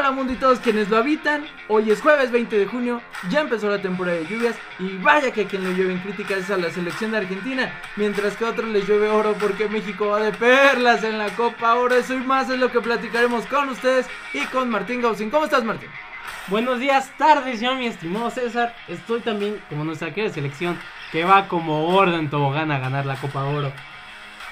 Hola mundo y todos quienes lo habitan. Hoy es jueves 20 de junio, ya empezó la temporada de lluvias y vaya que a quien le llueven críticas es a la selección de Argentina, mientras que a otros les llueve oro porque México va de perlas en la Copa Oro. Eso y más es lo que platicaremos con ustedes y con Martín Gausin. ¿Cómo estás Martín? Buenos días, tardes, yo mi estimado César. Estoy también como nuestra querida selección que va como orden tobogán a ganar la Copa Oro.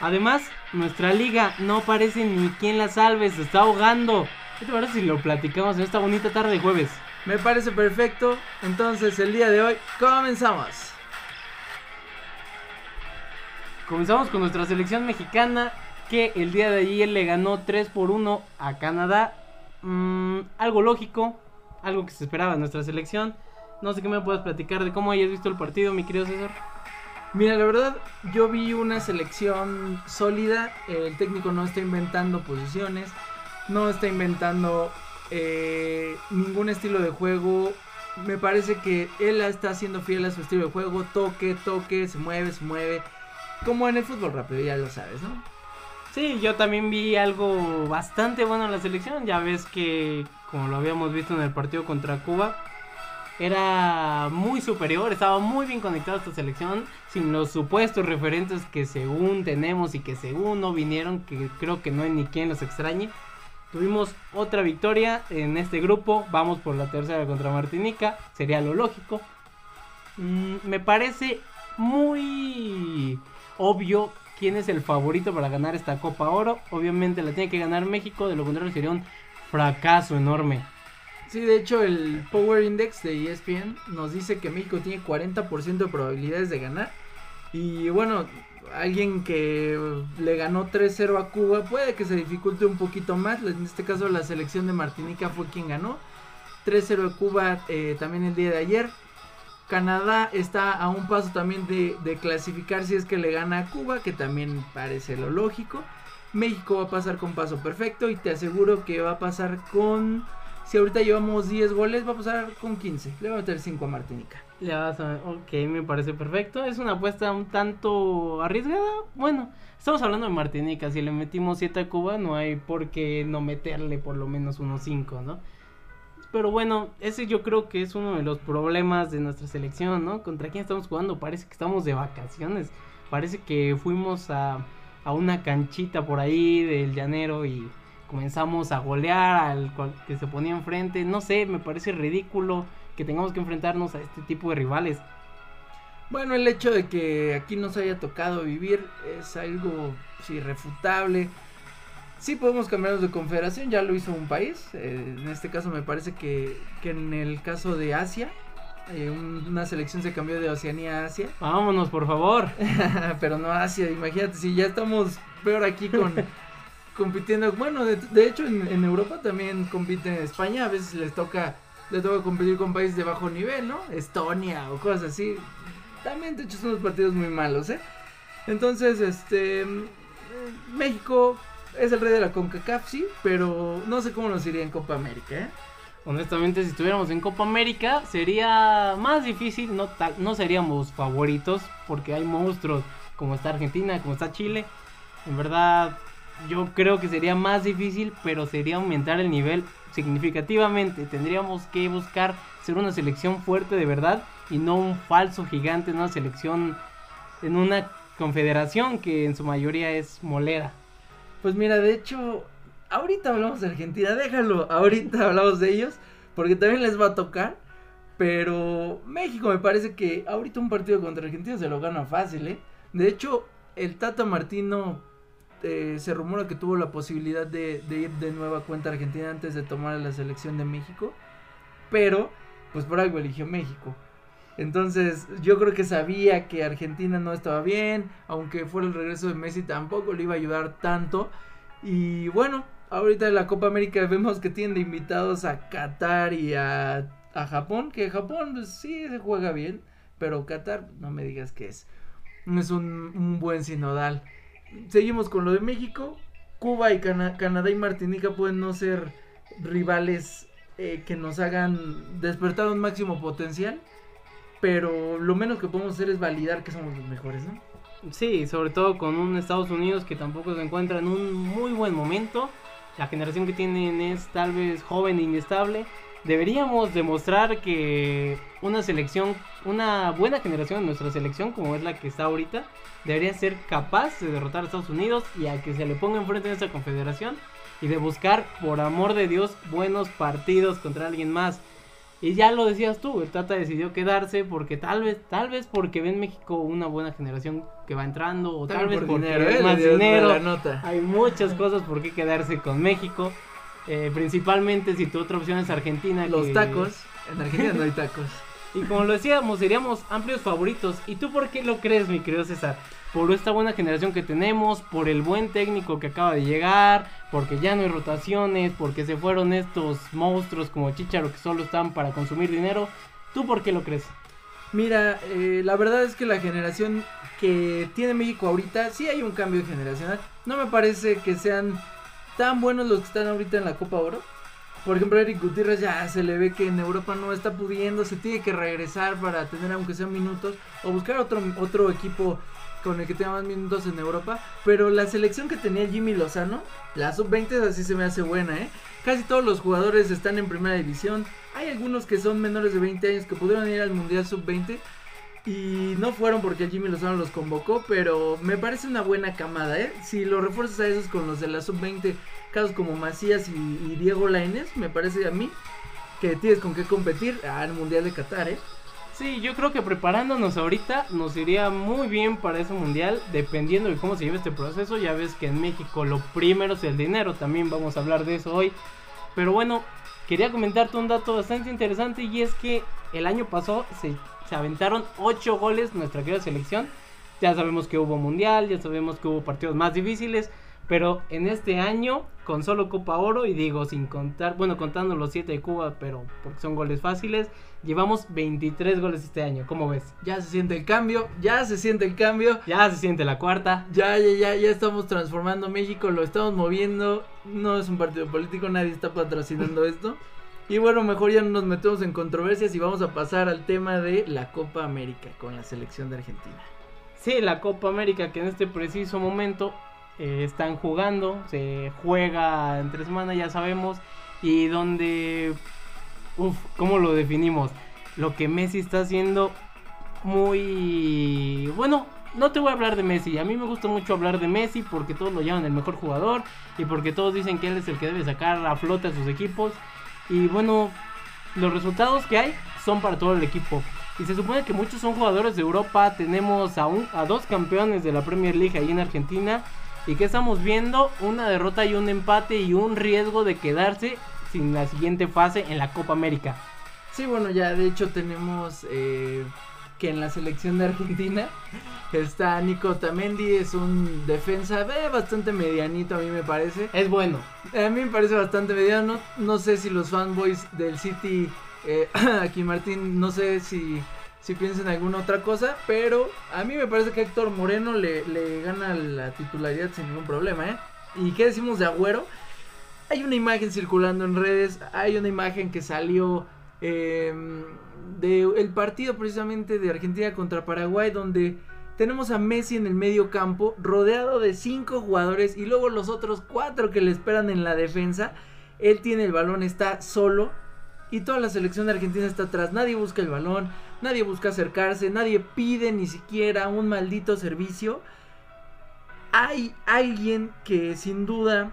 Además, nuestra liga no parece ni quien la salve, se está ahogando. ¿Qué te parece si lo platicamos en esta bonita tarde de jueves? Me parece perfecto. Entonces, el día de hoy comenzamos. Comenzamos con nuestra selección mexicana que el día de ayer le ganó 3 por 1 a Canadá. Mm, algo lógico, algo que se esperaba en nuestra selección. No sé qué me puedes platicar de cómo hayas visto el partido, mi querido César. Mira, la verdad, yo vi una selección sólida. El técnico no está inventando posiciones, no está inventando eh, ningún estilo de juego. Me parece que él está siendo fiel a su estilo de juego. Toque, toque, se mueve, se mueve. Como en el fútbol rápido, ya lo sabes, ¿no? Sí, yo también vi algo bastante bueno en la selección. Ya ves que, como lo habíamos visto en el partido contra Cuba, era muy superior, estaba muy bien conectado esta selección, sin los supuestos referentes que según tenemos y que según no vinieron, que creo que no hay ni quien los extrañe. Tuvimos otra victoria en este grupo, vamos por la tercera contra Martinica, sería lo lógico. Mm, me parece muy obvio quién es el favorito para ganar esta Copa Oro. Obviamente la tiene que ganar México, de lo contrario sería un fracaso enorme. Sí, de hecho el Power Index de ESPN nos dice que México tiene 40% de probabilidades de ganar. Y bueno, alguien que le ganó 3-0 a Cuba puede que se dificulte un poquito más. En este caso la selección de Martinica fue quien ganó. 3-0 a Cuba eh, también el día de ayer. Canadá está a un paso también de, de clasificar si es que le gana a Cuba, que también parece lo lógico. México va a pasar con paso perfecto y te aseguro que va a pasar con si ahorita llevamos 10 goles, va a pasar con 15. Le va a meter 5 a Martinica. Le vas a... Ok, me parece perfecto. Es una apuesta un tanto arriesgada. Bueno, estamos hablando de Martinica. Si le metimos 7 a Cuba, no hay por qué no meterle por lo menos unos 5, ¿no? Pero bueno, ese yo creo que es uno de los problemas de nuestra selección, ¿no? ¿Contra quién estamos jugando? Parece que estamos de vacaciones. Parece que fuimos a, a una canchita por ahí del llanero y comenzamos a golear al que se ponía enfrente. No sé, me parece ridículo que tengamos que enfrentarnos a este tipo de rivales. Bueno, el hecho de que aquí nos haya tocado vivir es algo irrefutable. Sí podemos cambiarnos de confederación, ya lo hizo un país. Eh, en este caso me parece que, que en el caso de Asia, eh, una selección se cambió de Oceanía a Asia. Vámonos, por favor. Pero no Asia, imagínate, si ya estamos peor aquí con, compitiendo. Bueno, de, hecho en, Europa también compite España, a veces les toca, les toca competir con países de bajo nivel, ¿no? Estonia o cosas así. También de hecho son los partidos muy malos, ¿eh? Entonces, este México es el rey de la CONCACAF, sí, pero no sé cómo nos iría en Copa América, ¿eh? Honestamente, si estuviéramos en Copa América sería más difícil, no, no seríamos favoritos porque hay monstruos como está Argentina, como está Chile. En verdad, yo creo que sería más difícil, pero sería aumentar el nivel significativamente. Tendríamos que buscar ser una selección fuerte de verdad y no un falso gigante en una selección, en una confederación que en su mayoría es molera. Pues mira, de hecho, ahorita hablamos de Argentina, déjalo, ahorita hablamos de ellos, porque también les va a tocar. Pero México me parece que ahorita un partido contra Argentina se lo gana fácil, ¿eh? De hecho, el Tata Martino eh, se rumora que tuvo la posibilidad de, ir de nueva cuenta a Argentina antes de tomar la selección de México. Pero, pues por algo eligió México. Entonces, yo creo que sabía que Argentina no estaba bien. Aunque fuera el regreso de Messi, tampoco le iba a ayudar tanto. Y bueno, ahorita en la Copa América vemos que tienen invitados a Qatar y a, a Japón. Que Japón, pues, sí se juega bien. Pero Qatar, no me digas que es. Es un, un buen sinodal seguimos con lo de México. Cuba y Canadá y Martinica pueden no ser rivales eh, que nos hagan despertar un máximo potencial. Pero lo menos que podemos hacer es validar que somos los mejores, ¿no? Sí, sobre todo con un Estados Unidos que tampoco se encuentra en un muy buen momento. la generación que tienen es tal vez joven e inestable. Deberíamos demostrar que una selección, una buena generación de nuestra selección, como es la que está ahorita, debería ser capaz de derrotar a Estados Unidos y a que se le ponga enfrente de esta confederación y de buscar, por amor de Dios, buenos partidos contra alguien más. Y ya lo decías tú, el Tata decidió quedarse porque tal vez, tal vez porque ve en México una buena generación que va entrando, o tal, vez porque dinero, hay ¿eh? más dinero. Hay muchas cosas por qué quedarse con México. Eh, principalmente si tu otra opción es Argentina. Los que- tacos. En Argentina no hay tacos. Y como lo decíamos, seríamos amplios favoritos. ¿Y tú por qué lo crees, mi querido César? Por esta buena generación que tenemos, por el buen técnico que acaba de llegar, porque ya no hay rotaciones, porque se fueron estos monstruos como Chicharo que solo están para consumir dinero. ¿Tú por qué lo crees? Mira, eh, la verdad es que la generación que tiene México ahorita, sí hay un cambio generacional. No me parece que sean tan buenos los que están ahorita en la Copa Oro. Por ejemplo, Eric Gutiérrez ya se le ve que en Europa no está pudiendo, se tiene que regresar para tener aunque sean minutos o buscar otro, otro equipo con el que tenga más minutos en Europa. Pero la selección que tenía Jimmy Lozano, la sub-20 así se me hace buena, ¿eh? Casi todos los jugadores están en primera división. Hay algunos que son menores de 20 años que pudieron ir al Mundial sub-20 y no fueron porque Jimmy Lozano los convocó, pero me parece una buena camada, ¿eh? Si lo refuerzas a esos con los de la sub-20, casos como Macías y, Diego Lainez, me parece a mí que tienes con qué competir al Mundial de Qatar, ¿eh? Sí, yo creo que preparándonos ahorita nos iría muy bien para ese mundial, dependiendo de cómo se lleve este proceso. Ya ves que en México lo primero es el dinero, también vamos a hablar de eso hoy. Pero bueno, quería comentarte un dato bastante interesante y es que el año pasado se, se aventaron 8 goles nuestra querida selección. Ya sabemos que hubo mundial, ya sabemos que hubo partidos más difíciles, pero en este año con solo Copa Oro y digo sin contar, bueno, contando los 7 de Cuba, pero porque son goles fáciles, llevamos 23 goles este año, ¿cómo ves? Ya se siente el cambio, ya se siente el cambio. Ya se siente la cuarta. Ya, ya, ya, ya estamos transformando México, lo estamos moviendo. No es un partido político, nadie está patrocinando esto. Y bueno, mejor ya no nos metemos en controversias y vamos a pasar al tema de la Copa América con la selección de Argentina. Sí, la Copa América que en este preciso momento eh, están jugando, se juega entre semana, ya sabemos, y donde, uff, ¿cómo lo definimos? Lo que Messi está haciendo muy... Bueno, no te voy a hablar de Messi, a mí me gusta mucho hablar de Messi porque todos lo llaman el mejor jugador y porque todos dicen que él es el que debe sacar a flote a sus equipos. Y bueno, los resultados que hay son para todo el equipo. Y se supone que muchos son jugadores de Europa. Tenemos a, a dos campeones de la Premier League ahí en Argentina. ¿Y que estamos viendo? Una derrota y un empate y un riesgo de quedarse sin la siguiente fase en la Copa América. Sí, bueno, ya de hecho tenemos eh, que en la selección de Argentina está Nico Tamendi, es un defensa eh, bastante medianito a mí me parece. Es bueno. A mí me parece bastante mediano. No sé si los fanboys del City, eh, aquí Martín, no sé si, si piensan alguna otra cosa, pero a mí me parece que Héctor Moreno le, le gana la titularidad sin ningún problema, ¿eh? ¿Y qué decimos de Agüero? Hay una imagen circulando en redes, hay una imagen que salió eh, del partido precisamente de Argentina contra Paraguay, donde tenemos a Messi en el medio campo, rodeado de cinco jugadores y luego los otros cuatro que le esperan en la defensa. Él tiene el balón, está solo y toda la selección de Argentina está atrás. Nadie busca el balón, nadie busca acercarse, nadie pide ni siquiera un maldito servicio. Hay alguien que sin duda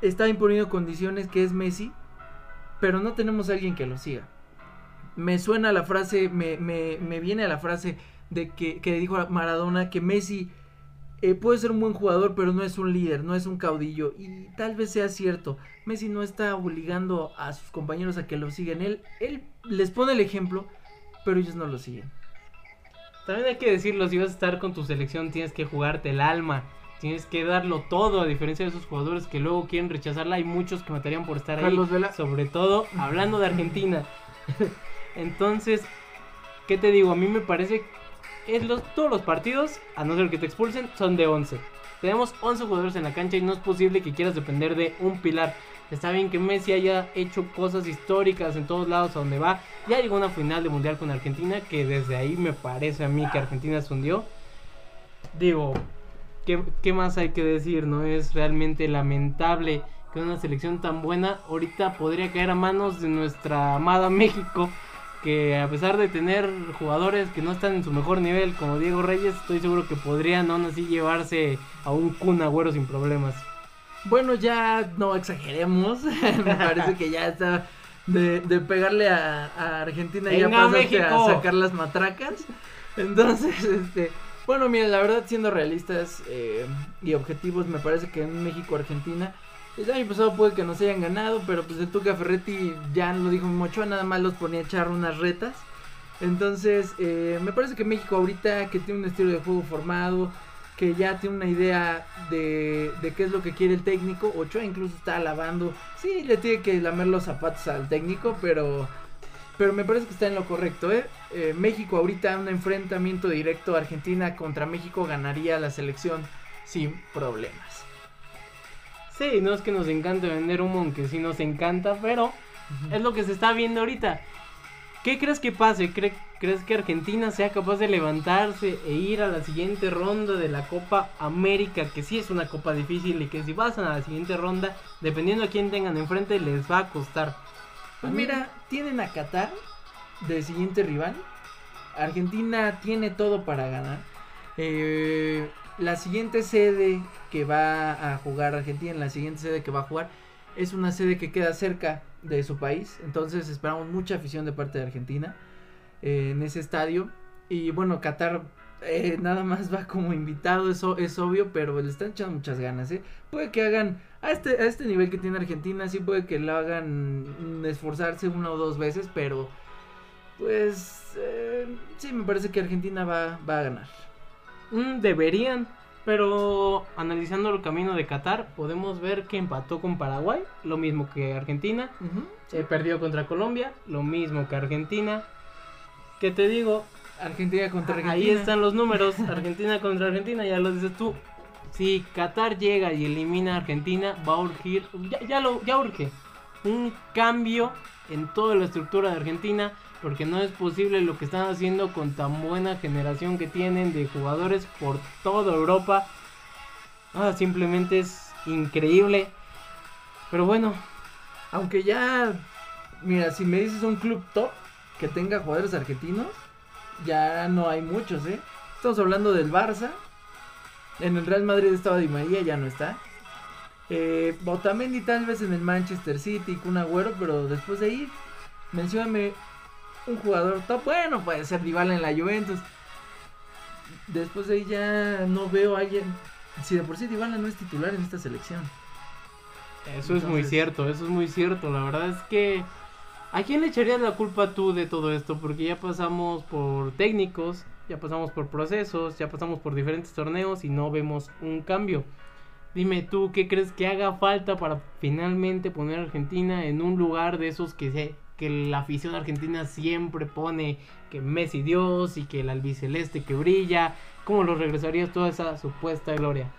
está imponiendo condiciones que es Messi, pero no tenemos a alguien que lo siga. Me suena la frase, me, me, me viene a la frase de que, que dijo Maradona que Messi eh, puede ser un buen jugador, pero no es un líder, no es un caudillo. Y tal vez sea cierto. Messi no está obligando a sus compañeros a que lo sigan. Él, él les pone el ejemplo, pero ellos no lo siguen. También hay que decirlo, si vas a estar con tu selección tienes que jugarte el alma. Tienes que darlo todo, a diferencia de esos jugadores que luego quieren rechazarla. Hay muchos que matarían por estar Carlos ahí. Vela. Sobre todo hablando de Argentina. Entonces, ¿qué te digo? A mí me parece que los, todos los partidos, a no ser que te expulsen, son de 11. Tenemos 11 jugadores en la cancha y no es posible que quieras depender de un pilar. Está bien que Messi haya hecho cosas históricas en todos lados a donde va. Ya llegó una final de mundial con Argentina, que desde ahí me parece a mí que Argentina se hundió. Digo, ¿qué, qué más hay que decir? No es realmente lamentable que una selección tan buena, ahorita podría caer a manos de nuestra amada México, que a pesar de tener jugadores que no están en su mejor nivel, como Diego Reyes, estoy seguro que podrían aún así llevarse a un Kun Agüero sin problemas. Bueno, ya no exageremos. Me parece que ya está de, de pegarle a, a Argentina y ya pasaste a sacar las matracas. Entonces, este. Bueno, mira, la verdad, siendo realistas eh, y objetivos, me parece que en México-Argentina. El año pasado puede que nos hayan ganado, pero pues el Tuca Ferretti ya lo dijo Mochoa, nada más los ponía a echar unas retas. Entonces, eh, me parece que México ahorita que tiene un estilo de juego formado, que ya tiene una idea de, de qué es lo que quiere el técnico. Ochoa incluso está alabando. Sí, le tiene que lamer los zapatos al técnico, pero, pero me parece que está en lo correcto. ¿eh? Eh, México ahorita un enfrentamiento directo Argentina contra México ganaría la selección sin problemas. Sí, no es que nos encante vender humo, aunque sí nos encanta, pero es lo que se está viendo ahorita. ¿Qué crees que pase? ¿Cre- ¿Crees que Argentina sea capaz de levantarse e ir a la siguiente ronda de la Copa América? Que sí es una copa difícil y que si pasan a la siguiente ronda, dependiendo a quién tengan enfrente, les va a costar. Pues mira, tienen a Qatar de siguiente rival. Argentina tiene todo para ganar. Eh, la siguiente sede que va a jugar Argentina, la siguiente sede que va a jugar, es una sede que queda cerca de su país. Entonces esperamos mucha afición de parte de Argentina eh, en ese estadio. Y bueno, Qatar eh, nada más va como invitado, eso es obvio, pero le están echando muchas ganas. ¿eh? Puede que hagan, a este, a este nivel que tiene Argentina, sí puede que lo hagan mm, esforzarse una o dos veces, pero pues eh, sí, me parece que Argentina va, va a ganar. Mm, deberían, pero analizando el camino de Qatar, podemos ver que empató con Paraguay, lo mismo que Argentina. Eh, perdió contra Colombia, lo mismo que Argentina. ¿Qué te digo? Argentina contra Argentina. Ahí están los números. Argentina contra Argentina, ya lo dices tú. Si Qatar llega y elimina a Argentina, va a urgir, ya, ya lo, ya urge, un cambio en toda la estructura de Argentina, porque no es posible lo que están haciendo con tan buena generación que tienen de jugadores por toda Europa. Ah, simplemente es increíble. Pero bueno, Aunque ya, mira, si me dices un club top que tenga jugadores argentinos, ya no hay muchos, ¿eh? Estamos hablando del Barça. En el Real Madrid estaba Di María, ya no está. Eh, Otamendi tal vez en el Manchester City, Kun Agüero, pero después de ahí, mencióname un jugador top. Bueno, puede ser rival en la Juventus. Después de ahí ya no veo a alguien. Si de por sí Dybala no es titular en esta selección. Eso es muy cierto, eso es muy cierto. La verdad es que. ¿A quién le echarías la culpa tú de todo esto? Porque ya pasamos por técnicos, ya pasamos por procesos, ya pasamos por diferentes torneos y no vemos un cambio. Dime tú, ¿qué crees que haga falta para finalmente poner a Argentina en un lugar de esos que, se, que la afición argentina siempre pone que Messi Dios y que el albiceleste que brilla? ¿Cómo lo regresarías toda esa supuesta gloria?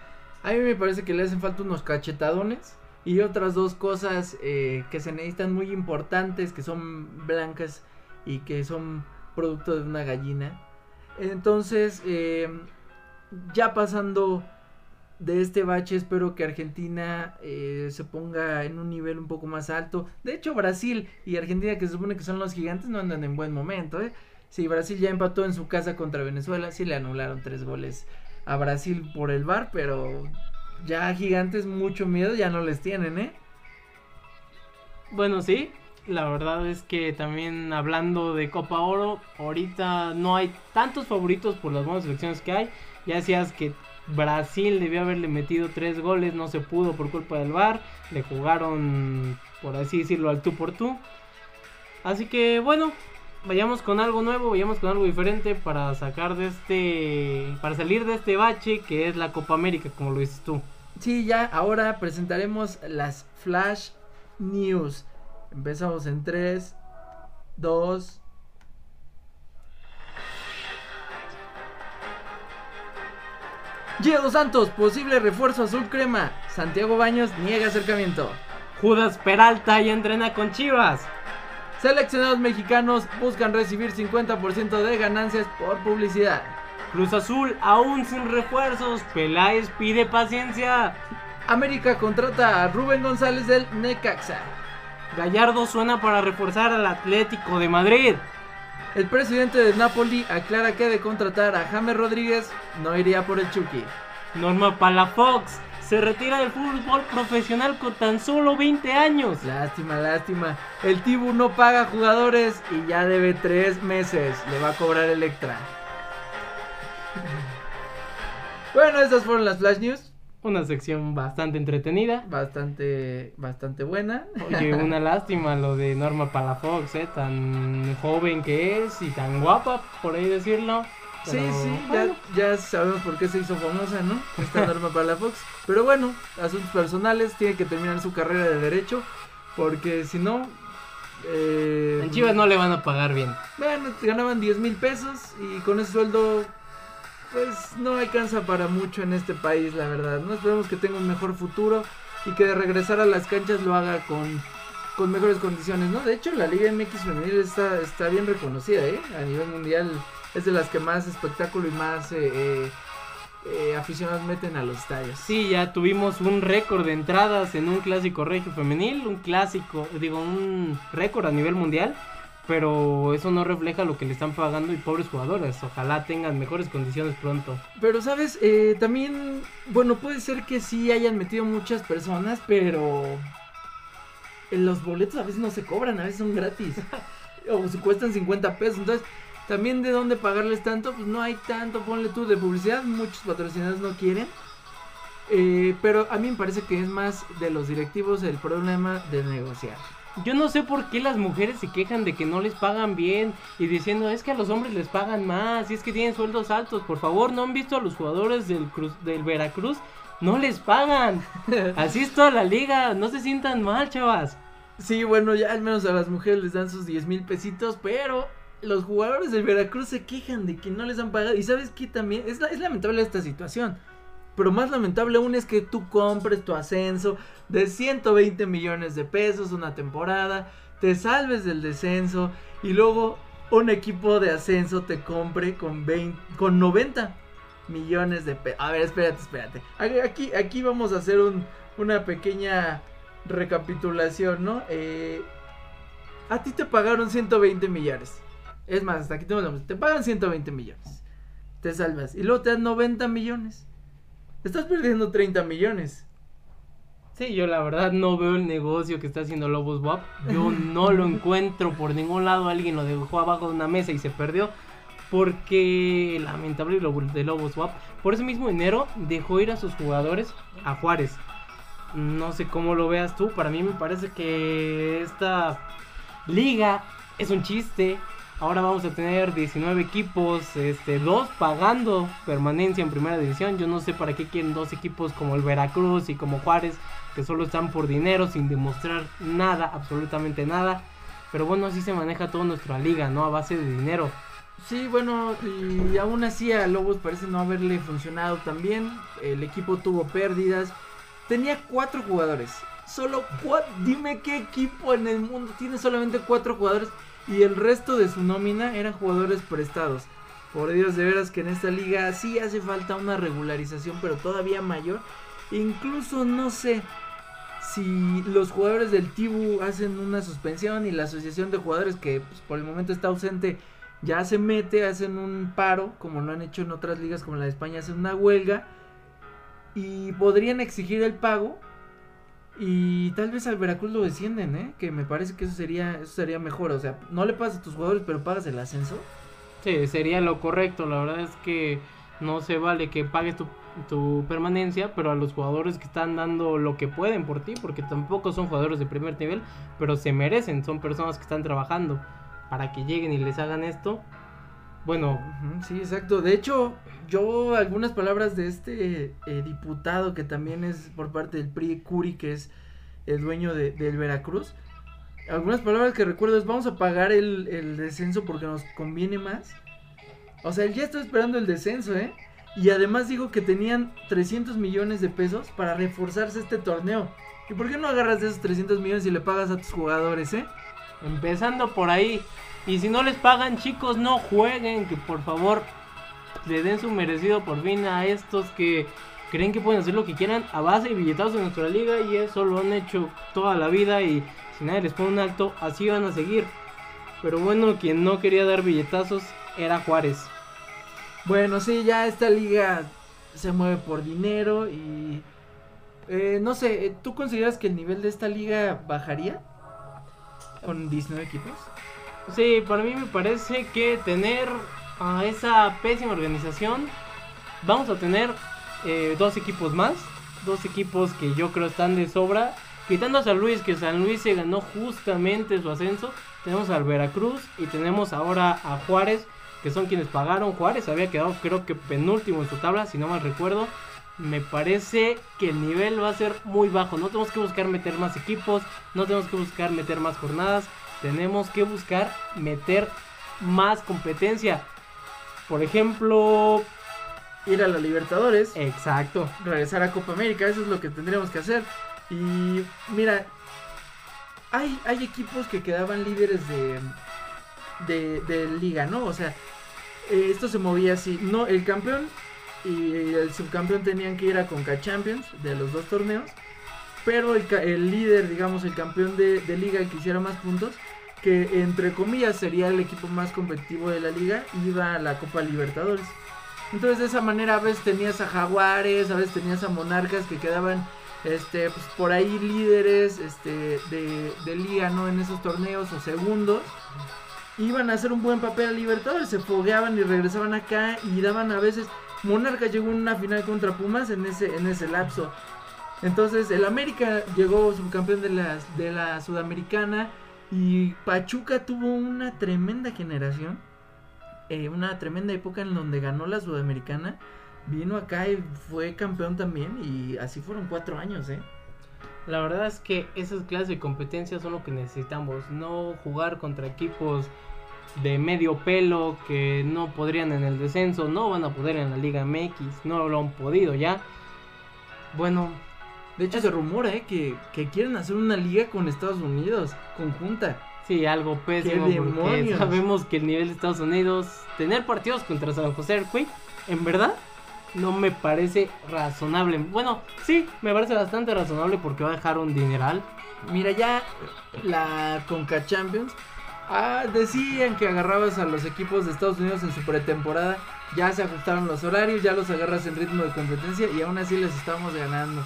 A mí me parece que le hacen falta unos cachetadones y otras dos cosas eh, que se necesitan muy importantes, que son blancas y que son producto de una gallina. Entonces, eh, ya pasando de este bache, espero que Argentina eh, se ponga en un nivel un poco más alto. De hecho, Brasil y Argentina, que se supone que son los gigantes, no andan en buen momento. ¿eh? Sí, Brasil ya empató en su casa contra Venezuela, sí le anularon tres goles a Brasil por el bar, pero ya gigantes mucho miedo ya no les tienen, ¿eh? Bueno, sí, la verdad es que también hablando de Copa Oro, ahorita no hay tantos favoritos por las buenas selecciones que hay. Ya decías que Brasil debió haberle metido tres goles, no se pudo por culpa del VAR, le jugaron, por así decirlo, al tú por tú. Así que bueno, vayamos con algo nuevo, vayamos con algo diferente para sacar de este, para salir de este bache que es la Copa América, como lo dices tú. Sí, ya ahora presentaremos las Flash News. Empezamos en 3, 2. Dos Santos, posible refuerzo azul crema. Santiago Baños niega acercamiento. Judas Peralta ya entrena con Chivas. Seleccionados mexicanos buscan recibir 50% de ganancias por publicidad. Cruz Azul aún sin refuerzos. Peláez pide paciencia. América contrata a Rubén González del Necaxa. Gallardo suena para reforzar al Atlético de Madrid. El presidente de Napoli aclara que de contratar a James Rodríguez no iría por el Chucky. Norma Palafox se retira del fútbol profesional con tan solo 20 años. Lástima, lástima. El Tibu no paga jugadores y ya debe tres meses. Le va a cobrar Electra. bueno, esas fueron las Flash News. Una sección bastante entretenida. Bastante, bastante buena. Oye, una lástima lo de Norma Palafox, ¿eh? Tan joven que es y tan guapa, por ahí decirlo. Sí, Pero, sí, bueno, ya, ya sabemos por qué se hizo famosa, ¿no? Esta norma para la Fox. Pero bueno, asuntos personales, tiene que terminar su carrera de derecho, porque si no... Eh, En Chivas no le van a pagar bien. Bueno, ganaban 10 mil pesos y con ese sueldo, pues no alcanza para mucho en este país, la verdad. No esperemos que tenga un mejor futuro y que de regresar a las canchas lo haga con, con mejores condiciones, ¿no? De hecho, la Liga MX femenil está, está bien reconocida, ¿eh? A nivel mundial es de las que más espectáculo y más eh, eh, eh, aficionados meten a los estadios. Sí, ya tuvimos un récord de entradas en un clásico regio femenil, un clásico, digo, un récord a nivel mundial, pero eso no refleja lo que le están pagando y pobres jugadores. Ojalá tengan mejores condiciones pronto. Pero, ¿sabes? Eh, también, bueno, puede ser que sí hayan metido muchas personas, pero los boletos a veces no se cobran, a veces son gratis. o se cuestan 50 pesos. Entonces, también de dónde pagarles tanto, pues no hay tanto, ponle tú, de publicidad. Muchos patrocinadores no quieren. Eh, pero a mí me parece que es más de los directivos el problema de negociar. Yo no sé por qué las mujeres se quejan de que no les pagan bien y diciendo es que a los hombres les pagan más y es que tienen sueldos altos. Por favor, ¿no han visto a los jugadores del, Cruz, del Veracruz? No les pagan. Así es toda la liga. No se sientan mal, chavas. Sí, bueno, ya al menos a las mujeres les dan sus 10 mil pesitos, pero los jugadores del Veracruz se quejan de que no les han pagado. Y sabes que también es, es lamentable esta situación. Pero más lamentable aún es que tú compres tu ascenso de 120 millones de pesos una temporada, te salves del descenso y luego un equipo de ascenso te compre con, 20, con 90 millones de pesos. A ver, espérate, espérate. Aquí, aquí vamos a hacer un- una pequeña recapitulación, ¿no? Eh, a ti te pagaron 120 millones. Es más, hasta aquí la Te pagan 120 millones. Te salvas. Y luego te dan 90 millones. Estás perdiendo 30 millones. Sí, yo la verdad no veo el negocio que está haciendo Lobos WAP. Yo no lo encuentro por ningún lado. Alguien lo dejó abajo de una mesa y se perdió. Porque lamentable lo de Lobos WAP. Por ese mismo dinero dejó ir a sus jugadores a Juárez. No sé cómo lo veas tú. Para mí me parece que esta liga es un chiste. Ahora vamos a tener 19 equipos, este, dos pagando permanencia en primera división. Yo no sé para qué quieren dos equipos como el Veracruz y como Juárez, que solo están por dinero sin demostrar nada, absolutamente nada. Pero bueno, así se maneja toda nuestra liga, ¿no? A base de dinero. Sí, bueno, y aún así a Lobos parece no haberle funcionado tan bien. El equipo tuvo pérdidas. Tenía cuatro jugadores. Solo cuatro. Dime qué equipo en el mundo tiene solamente cuatro jugadores. Y el resto de su nómina eran jugadores prestados. Por Dios, de veras que en esta liga sí hace falta una regularización, pero todavía mayor. Incluso no sé si los jugadores del Tibu hacen una suspensión y la asociación de jugadores que pues, por el momento está ausente ya se mete, hacen un paro, como lo han hecho en otras ligas como la de España, hacen una huelga y podrían exigir el pago y tal vez al Veracruz lo descienden, ¿eh? Que me parece que eso sería, eso sería mejor, o sea, no le pagas a tus jugadores pero pagas el ascenso. Sí, sería lo correcto. La verdad es que no se vale que pagues tu, tu permanencia, pero a los jugadores que están dando lo que pueden por ti, porque tampoco son jugadores de primer nivel, pero se merecen, son personas que están trabajando para que lleguen y les hagan esto. Bueno, Sí, exacto. De hecho, yo algunas palabras de este eh, diputado que también es por parte del PRI, Curi, que es el dueño de- del Veracruz. Algunas palabras que recuerdo es vamos a pagar el, el descenso porque nos conviene más. O sea, él ya está esperando el descenso, ¿eh? Y además dijo que tenían 300 millones de pesos para reforzarse este torneo. ¿Y por qué no agarras de esos 300 millones y le pagas a tus jugadores, eh? empezando por ahí. Y si no les pagan, chicos, no jueguen. Que por favor le den su merecido por fin a estos que creen que pueden hacer lo que quieran a base de billetazos en nuestra liga y eso lo han hecho toda la vida y si nadie les pone un alto, así van a seguir. Pero bueno, quien no quería dar billetazos era Juárez. Bueno, sí, ya esta liga se mueve por dinero y... eh, no sé, ¿tú consideras que el nivel de esta liga bajaría? Con 19 equipos. Sí, para mí me parece que tener a esa pésima organización, vamos a tener eh, dos equipos más, dos equipos que yo creo están de sobra. Quitando a San Luis, que San Luis se ganó justamente su ascenso, tenemos al Veracruz y tenemos ahora a Juárez, que son quienes pagaron. Juárez había quedado creo que penúltimo en su tabla, si no mal recuerdo. Me parece que el nivel va a ser muy bajo. No tenemos que buscar meter más equipos, no tenemos que buscar meter más jornadas. Tenemos que buscar meter más competencia. Por ejemplo, Ir a la Libertadores, exacto. regresar a Copa América, eso es lo que tendríamos que hacer. Y mira, hay, hay equipos que quedaban líderes de, de, de liga, ¿no? O sea, eh, esto se movía así. No, el campeón y el subcampeón tenían que ir a Conca Champions de los dos torneos. Pero el, el líder, digamos, el campeón de, de liga, que hiciera más puntos, que entre comillas sería el equipo más competitivo de la liga, iba a la Copa Libertadores. Entonces de esa manera a veces tenías a Jaguares, a veces tenías a Monarcas que quedaban este pues por ahí líderes este de, de liga no en esos torneos o segundos. Iban a hacer un buen papel a Libertadores se fogueaban y regresaban acá y daban a veces Monarcas llegó en una final contra Pumas en ese en ese lapso. Entonces el América llegó subcampeón de la de la Sudamericana y Pachuca tuvo una tremenda generación eh, una tremenda época en donde ganó la Sudamericana vino acá y fue campeón también y así fueron cuatro años, ¿eh? La verdad es que esas clases de competencias son lo que necesitamos. No jugar contra equipos de medio pelo que no podrían en el descenso, no van a poder en la Liga MX, no lo han podido ya. Bueno, De hecho se rumora, ¿eh? Que, que quieren hacer una liga con Estados Unidos, conjunta. sí, algo pésimo porque demonios! sabemos que el nivel de Estados Unidos, tener partidos contra San José Earthquake, en verdad no me parece razonable. Bueno, sí, me parece bastante razonable porque va a dejar un dineral. Mira, ya la Conca Champions. Ah, decían que agarrabas a los equipos de Estados Unidos en su pretemporada. Ya se ajustaron los horarios, ya los agarras en ritmo de competencia y aún así les estamos ganando.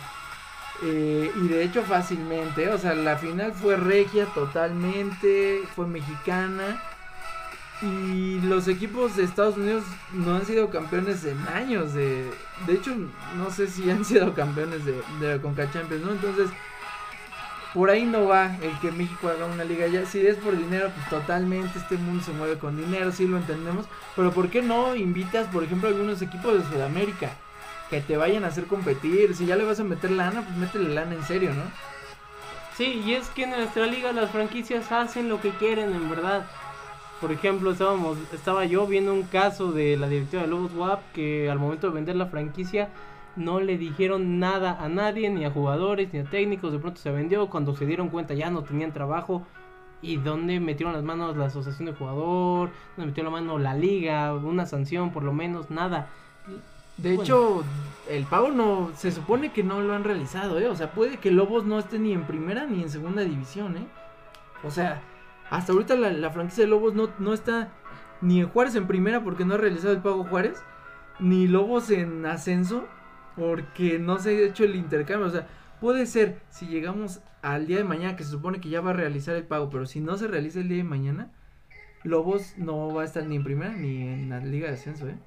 Eh, y de hecho fácilmente, o sea, la final fue regia totalmente, fue mexicana. Y los equipos de Estados Unidos no han sido campeones en años. De, de hecho, no sé si han sido campeones de, de la Conca Champions, ¿no? Entonces, por ahí no va el que México haga una liga ya. Si es por dinero, pues totalmente este mundo se mueve con dinero, sí lo entendemos. Pero ¿por qué no invitas, por ejemplo, algunos equipos de Sudamérica que te vayan a hacer competir? Si ya le vas a meter lana, pues métele lana en serio, ¿no? Sí, y es que en nuestra liga las franquicias hacen lo que quieren, en verdad. Por ejemplo, estábamos, estaba yo viendo un caso de la directiva de Lobos WAP que al momento de vender la franquicia no le dijeron nada a nadie, ni a jugadores, ni a técnicos. De pronto se vendió, cuando se dieron cuenta ya no tenían trabajo. ¿Y dónde metieron las manos la asociación de jugador? ¿Dónde metió la mano la liga? Una sanción, por lo menos, nada. De Bueno. hecho, el pago no, se supone que no lo han realizado, ¿eh? O sea, puede que Lobos no esté ni en primera ni en segunda división, ¿eh? O sea, hasta ahorita la, la franquicia de Lobos no, no está ni en Juárez en primera porque no ha realizado el pago Juárez, ni Lobos en ascenso porque no se ha hecho el intercambio. O sea, puede ser, si llegamos al día de mañana, que se supone que ya va a realizar el pago, pero si no se realiza el día de mañana, Lobos no va a estar ni en primera ni en la liga de ascenso, ¿eh?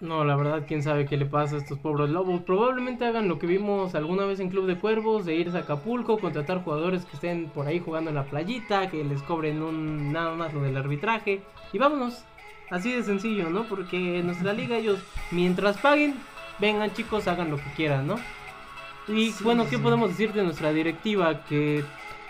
No, la verdad, quién sabe qué le pasa a estos pobres lobos. Probablemente hagan lo que vimos alguna vez en Club de Cuervos, de irse a Acapulco, contratar jugadores que estén por ahí jugando en la playita, que les cobren un nada más lo del arbitraje. Y vámonos. Así de sencillo, ¿no? Porque en nuestra liga ellos, mientras paguen, vengan chicos, hagan lo que quieran, ¿no? Y Sí, bueno, ¿qué sí. podemos decir de nuestra directiva? Que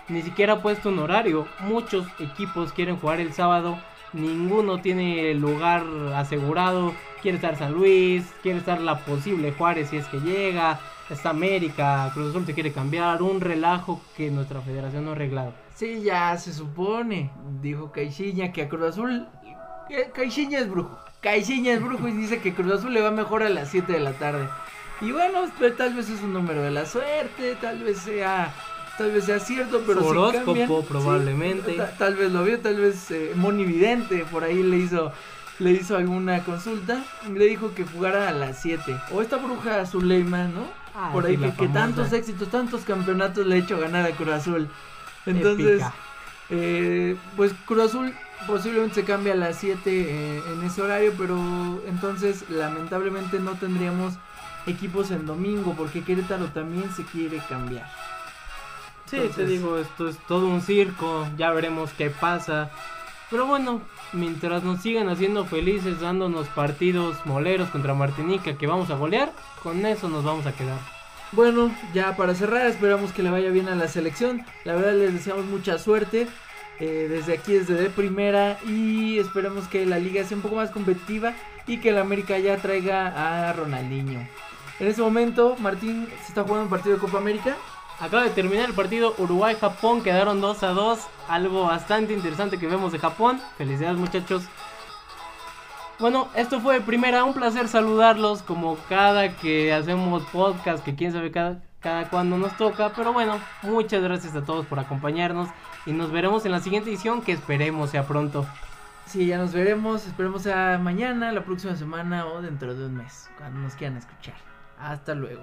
ni siquiera ha puesto un horario. Muchos equipos quieren jugar el sábado. Ninguno tiene lugar asegurado. Quiere estar San Luis, quiere estar la posible Juárez si es que llega. Está América, Cruz Azul se quiere cambiar. Un relajo que nuestra federación no ha arreglado. Sí, ya se supone, dijo Caixinha, que a Cruz Azul... Caixinha es brujo. Caixinha es brujo y dice que Cruz Azul le va mejor a las 7 de la tarde. Y bueno, pues, tal vez es un número de la suerte, tal vez sea tal vez sea cierto, pero Horóscopo, si cambian, probablemente. sí, ta- tal vez lo vio, tal vez eh, Moni Vidente por ahí le hizo le hizo alguna consulta, le dijo que jugara a las 7. O esta bruja Zuleima, ¿no? Ah, por sí, ahí que, tantos éxitos, tantos campeonatos le ha hecho ganar a Cruz Azul. Entonces, eh, pues Cruz Azul posiblemente se cambie a las 7 eh, en ese horario, pero entonces lamentablemente no tendríamos equipos en domingo porque Querétaro también se quiere cambiar. Sí, te digo, esto es todo un circo, ya veremos qué pasa. Pero bueno, mientras nos sigan haciendo felices, dándonos partidos moleros contra Martinica que vamos a golear, con eso nos vamos a quedar. Bueno, ya para cerrar, esperamos que le vaya bien a la selección. La verdad les deseamos mucha suerte. eh, desde aquí, desde de primera. Y esperemos que la liga sea un poco más competitiva. Y que el América ya traiga a Ronaldinho. En ese momento, Martín se está jugando un partido de Copa América. Acaba de terminar el partido Uruguay-Japón, quedaron 2 a 2. Algo bastante interesante que vemos de Japón. Felicidades muchachos. Bueno, esto fue primera, un placer saludarlos como cada que hacemos podcast, que quién sabe cada, cada cuándo nos toca. Pero bueno, muchas gracias a todos por acompañarnos y nos veremos en la siguiente edición que esperemos sea pronto. Sí, ya nos veremos. Esperemos sea mañana, la próxima semana o dentro de un mes. Cuando nos quieran escuchar. Hasta luego.